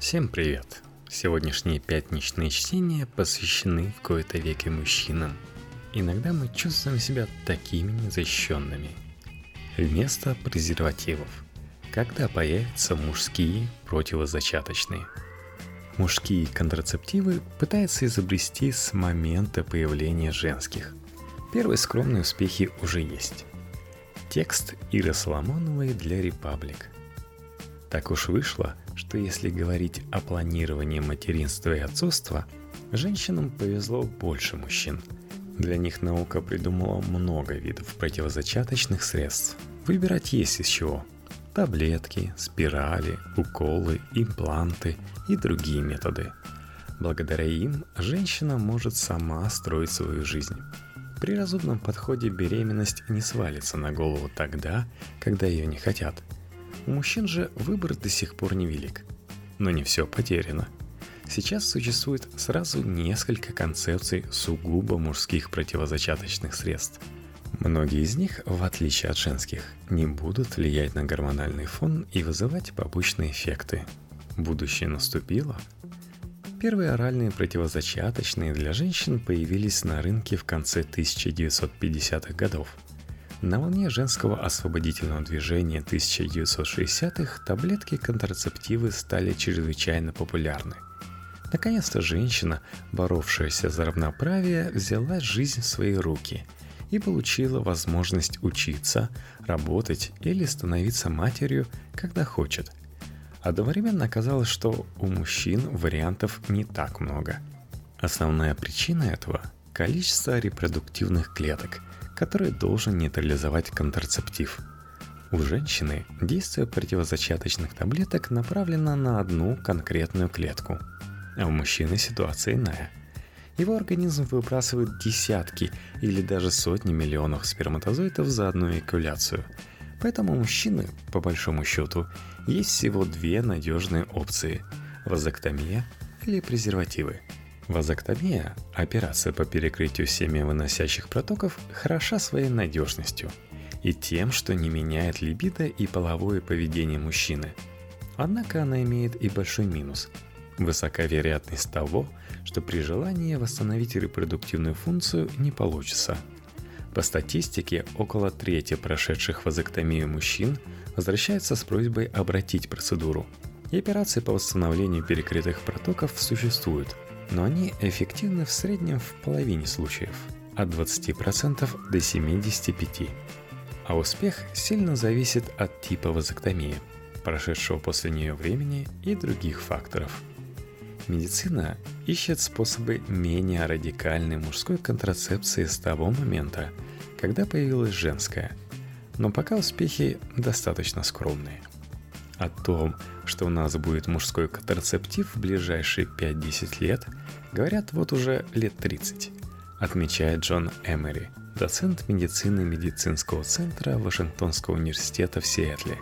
Всем привет! Сегодняшние пятничные чтения посвящены в кои-то веке мужчинам. Иногда мы чувствуем себя такими незащищенными. Вместо презервативов. Когда появятся мужские противозачаточные? Мужские контрацептивы пытаются изобрести с момента появления женских. Первые скромные успехи уже есть. Текст Иры Соломоновой для «Репаблик». Так уж вышло, что если говорить о планировании материнства и отцовства, женщинам повезло больше мужчин. Для них наука придумала много видов противозачаточных средств. Выбирать есть из чего. Таблетки, спирали, уколы, импланты и другие методы. Благодаря им женщина может сама строить свою жизнь. При разумном подходе беременность не свалится на голову тогда, когда ее не хотят. У мужчин же выбор до сих пор невелик. Но не все потеряно. Сейчас существует сразу несколько концепций сугубо мужских противозачаточных средств. Многие из них, в отличие от женских, не будут влиять на гормональный фон и вызывать побочные эффекты. Будущее наступило – Первые оральные противозачаточные для женщин появились на рынке в конце 1950-х годов. На волне женского освободительного движения 1960-х таблетки контрацептивы стали чрезвычайно популярны. Наконец-то женщина, боровшаяся за равноправие, взяла жизнь в свои руки и получила возможность учиться, работать или становиться матерью, когда хочет – Одновременно оказалось, что у мужчин вариантов не так много. Основная причина этого – количество репродуктивных клеток, которые должен нейтрализовать контрацептив. У женщины действие противозачаточных таблеток направлено на одну конкретную клетку, а у мужчины ситуация иная. Его организм выбрасывает десятки или даже сотни миллионов сперматозоидов за одну экуляцию – Поэтому у мужчины, по большому счету, есть всего две надежные опции – вазоктомия или презервативы. Вазоктомия – операция по перекрытию семявыносящих протоков хороша своей надежностью и тем, что не меняет либидо и половое поведение мужчины. Однако она имеет и большой минус – высока вероятность того, что при желании восстановить репродуктивную функцию не получится – по статистике, около трети прошедших вазоктомию мужчин возвращаются с просьбой обратить процедуру. И операции по восстановлению перекрытых протоков существуют, но они эффективны в среднем в половине случаев, от 20% до 75%. А успех сильно зависит от типа вазоктомии, прошедшего после нее времени и других факторов. Медицина ищет способы менее радикальной мужской контрацепции с того момента, когда появилась женская. Но пока успехи достаточно скромные. О том, что у нас будет мужской контрацептив в ближайшие 5-10 лет, говорят вот уже лет 30, отмечает Джон Эмери, доцент медицины медицинского центра Вашингтонского университета в Сиэтле.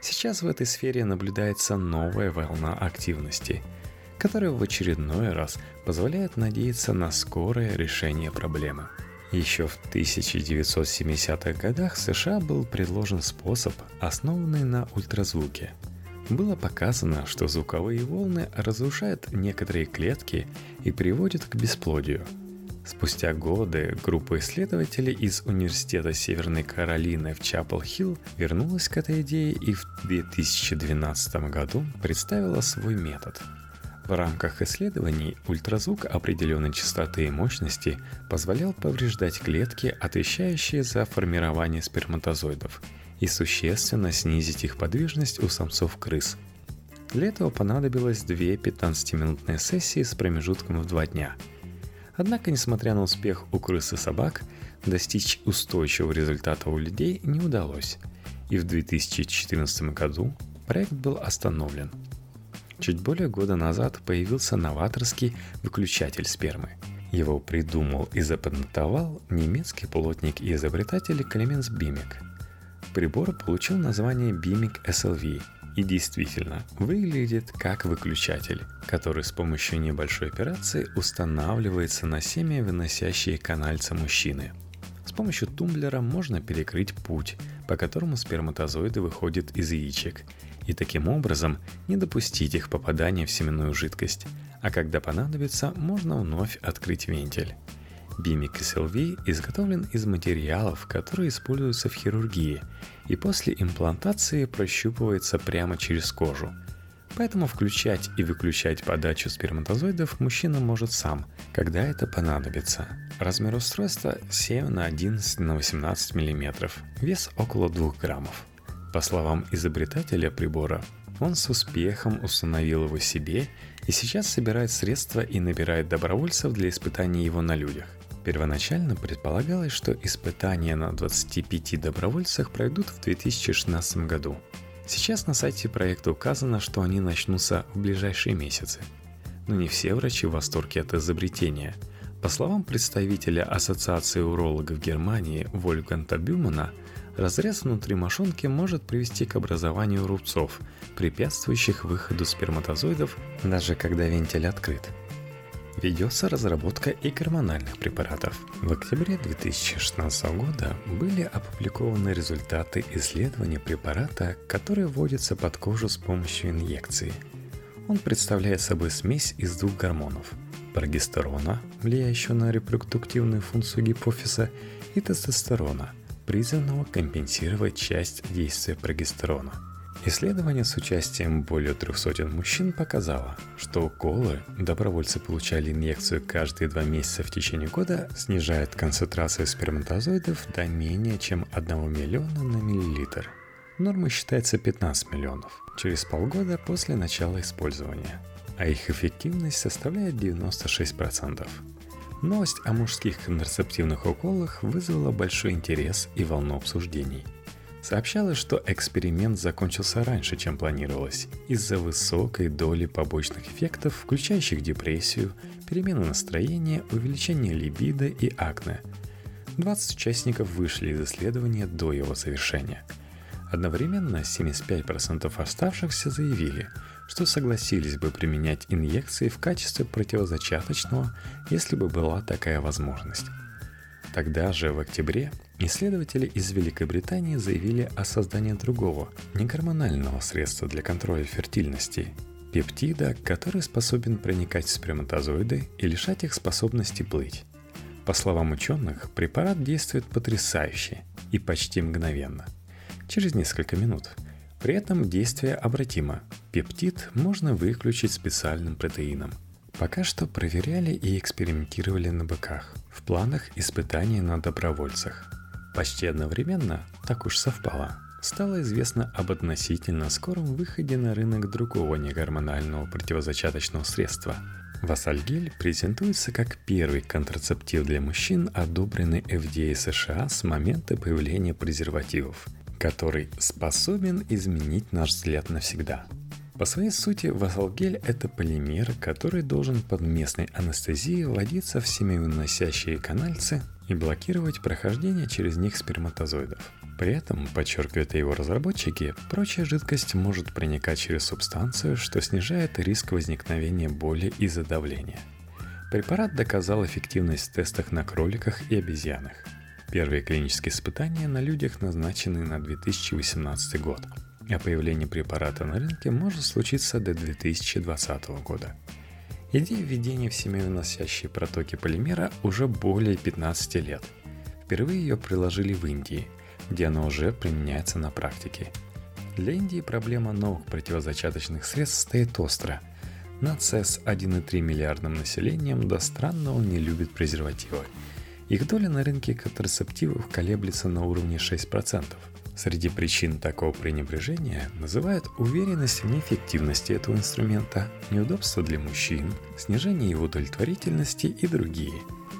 Сейчас в этой сфере наблюдается новая волна активности – которая в очередной раз позволяет надеяться на скорое решение проблемы. Еще в 1970-х годах в США был предложен способ, основанный на ультразвуке. Было показано, что звуковые волны разрушают некоторые клетки и приводят к бесплодию. Спустя годы группа исследователей из Университета Северной Каролины в Чапел-Хилл вернулась к этой идее и в 2012 году представила свой метод – в рамках исследований ультразвук определенной частоты и мощности позволял повреждать клетки, отвечающие за формирование сперматозоидов, и существенно снизить их подвижность у самцов крыс. Для этого понадобилось две 15-минутные сессии с промежутком в два дня. Однако, несмотря на успех у крыс и собак, достичь устойчивого результата у людей не удалось, и в 2014 году проект был остановлен – Чуть более года назад появился новаторский выключатель спермы. Его придумал и запатентовал немецкий плотник и изобретатель Клеменс Бимик. Прибор получил название Bimic SLV и действительно выглядит как выключатель, который с помощью небольшой операции устанавливается на семя выносящие канальца мужчины. С помощью тумблера можно перекрыть путь, по которому сперматозоиды выходят из яичек – и таким образом не допустить их попадания в семенную жидкость, а когда понадобится, можно вновь открыть вентиль. Бимик SLV изготовлен из материалов, которые используются в хирургии, и после имплантации прощупывается прямо через кожу. Поэтому включать и выключать подачу сперматозоидов мужчина может сам, когда это понадобится. Размер устройства 7 на 11 на 18 мм, вес около 2 граммов. По словам изобретателя прибора, он с успехом установил его себе и сейчас собирает средства и набирает добровольцев для испытания его на людях. Первоначально предполагалось, что испытания на 25 добровольцах пройдут в 2016 году. Сейчас на сайте проекта указано, что они начнутся в ближайшие месяцы. Но не все врачи в восторге от изобретения. По словам представителя Ассоциации урологов Германии Вольфганта Бюмана, разрез внутри мошонки может привести к образованию рубцов, препятствующих выходу сперматозоидов, даже когда вентиль открыт ведется разработка и гормональных препаратов. В октябре 2016 года были опубликованы результаты исследования препарата, который вводится под кожу с помощью инъекции. Он представляет собой смесь из двух гормонов – прогестерона, влияющего на репродуктивную функцию гипофиза, и тестостерона, призванного компенсировать часть действия прогестерона – Исследование с участием более 300 мужчин показало, что уколы добровольцы получали инъекцию каждые два месяца в течение года снижает концентрацию сперматозоидов до менее чем 1 миллиона на миллилитр. Норма считается 15 миллионов через полгода после начала использования, а их эффективность составляет 96%. Новость о мужских контрацептивных уколах вызвала большой интерес и волну обсуждений – Сообщалось, что эксперимент закончился раньше, чем планировалось, из-за высокой доли побочных эффектов, включающих депрессию, перемену настроения, увеличение либидо и акне. 20 участников вышли из исследования до его завершения. Одновременно 75% оставшихся заявили, что согласились бы применять инъекции в качестве противозачаточного, если бы была такая возможность. Тогда же, в октябре, исследователи из Великобритании заявили о создании другого, негормонального средства для контроля фертильности – пептида, который способен проникать в сперматозоиды и лишать их способности плыть. По словам ученых, препарат действует потрясающе и почти мгновенно. Через несколько минут. При этом действие обратимо. Пептид можно выключить специальным протеином – Пока что проверяли и экспериментировали на быках. В планах испытания на добровольцах. Почти одновременно, так уж совпало, стало известно об относительно скором выходе на рынок другого негормонального противозачаточного средства. Васальгель презентуется как первый контрацептив для мужчин, одобренный FDA США с момента появления презервативов, который способен изменить наш взгляд навсегда – по своей сути, вазалгель – это полимер, который должен под местной анестезией вводиться в семявыносящие канальцы и блокировать прохождение через них сперматозоидов. При этом, подчеркивают его разработчики, прочая жидкость может проникать через субстанцию, что снижает риск возникновения боли из-за давления. Препарат доказал эффективность в тестах на кроликах и обезьянах. Первые клинические испытания на людях назначены на 2018 год – а появление препарата на рынке может случиться до 2020 года. Идея введения в семявыносящие протоки полимера уже более 15 лет. Впервые ее приложили в Индии, где она уже применяется на практике. Для Индии проблема новых противозачаточных средств стоит остро. Нация с 1,3 миллиардным населением до странного не любит презервативы. Их доля на рынке контрацептивов колеблется на уровне 6%. Среди причин такого пренебрежения называют уверенность в неэффективности этого инструмента, неудобства для мужчин, снижение его удовлетворительности и другие.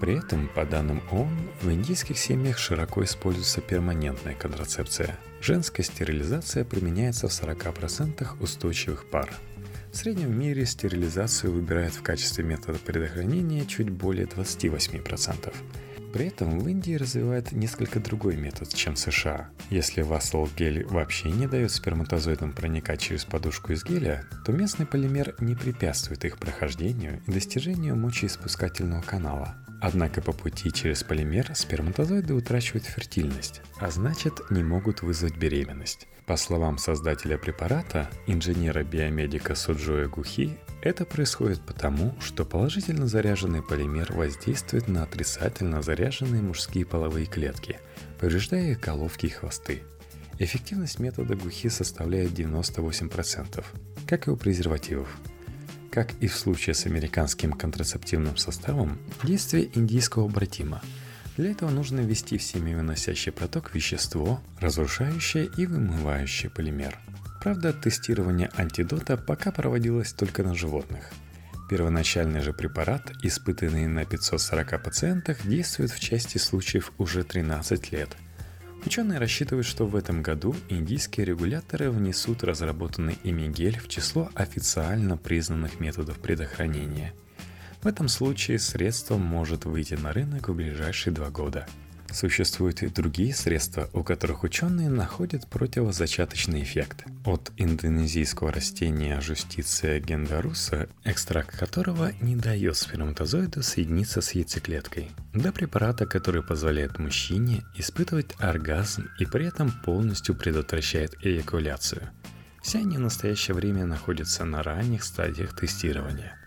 При этом, по данным ООН, в индийских семьях широко используется перманентная контрацепция. Женская стерилизация применяется в 40% устойчивых пар. В среднем в мире стерилизацию выбирают в качестве метода предохранения чуть более 28%. При этом в Индии развивают несколько другой метод, чем США. Если вассал гель вообще не дает сперматозоидам проникать через подушку из геля, то местный полимер не препятствует их прохождению и достижению мочеиспускательного канала. Однако по пути через полимер сперматозоиды утрачивают фертильность, а значит не могут вызвать беременность. По словам создателя препарата, инженера-биомедика Суджоя Гухи, это происходит потому, что положительно заряженный полимер воздействует на отрицательно заряженные мужские половые клетки, повреждая их головки и хвосты. Эффективность метода Гухи составляет 98%, как и у презервативов. Как и в случае с американским контрацептивным составом, действие индийского обратимо – для этого нужно ввести в семявыносящий проток вещество, разрушающее и вымывающее полимер. Правда, тестирование антидота пока проводилось только на животных. Первоначальный же препарат, испытанный на 540 пациентах, действует в части случаев уже 13 лет. Ученые рассчитывают, что в этом году индийские регуляторы внесут разработанный ими гель в число официально признанных методов предохранения – в этом случае средство может выйти на рынок в ближайшие два года. Существуют и другие средства, у которых ученые находят противозачаточный эффект. От индонезийского растения жустиция гендаруса, экстракт которого не дает сперматозоиду соединиться с яйцеклеткой, до препарата, который позволяет мужчине испытывать оргазм и при этом полностью предотвращает эякуляцию. Все они в настоящее время находятся на ранних стадиях тестирования –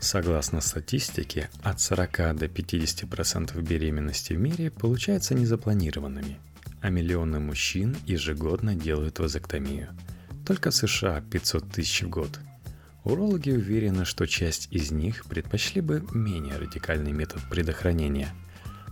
Согласно статистике, от 40 до 50% беременности в мире получаются незапланированными, а миллионы мужчин ежегодно делают вазоктомию. Только в США 500 тысяч в год. Урологи уверены, что часть из них предпочли бы менее радикальный метод предохранения.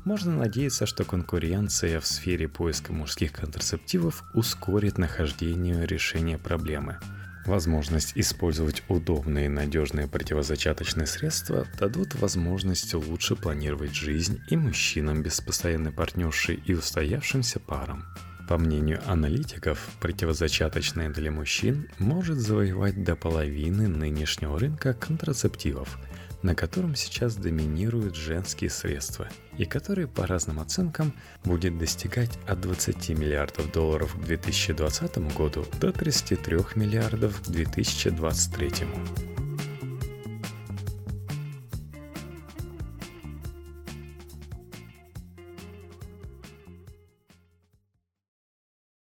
Можно надеяться, что конкуренция в сфере поиска мужских контрацептивов ускорит нахождение решения проблемы – Возможность использовать удобные и надежные противозачаточные средства дадут возможность лучше планировать жизнь и мужчинам без постоянной партнерши и устоявшимся парам. По мнению аналитиков, противозачаточное для мужчин может завоевать до половины нынешнего рынка контрацептивов – на котором сейчас доминируют женские средства и который по разным оценкам будет достигать от 20 миллиардов долларов к 2020 году до 33 миллиардов к 2023.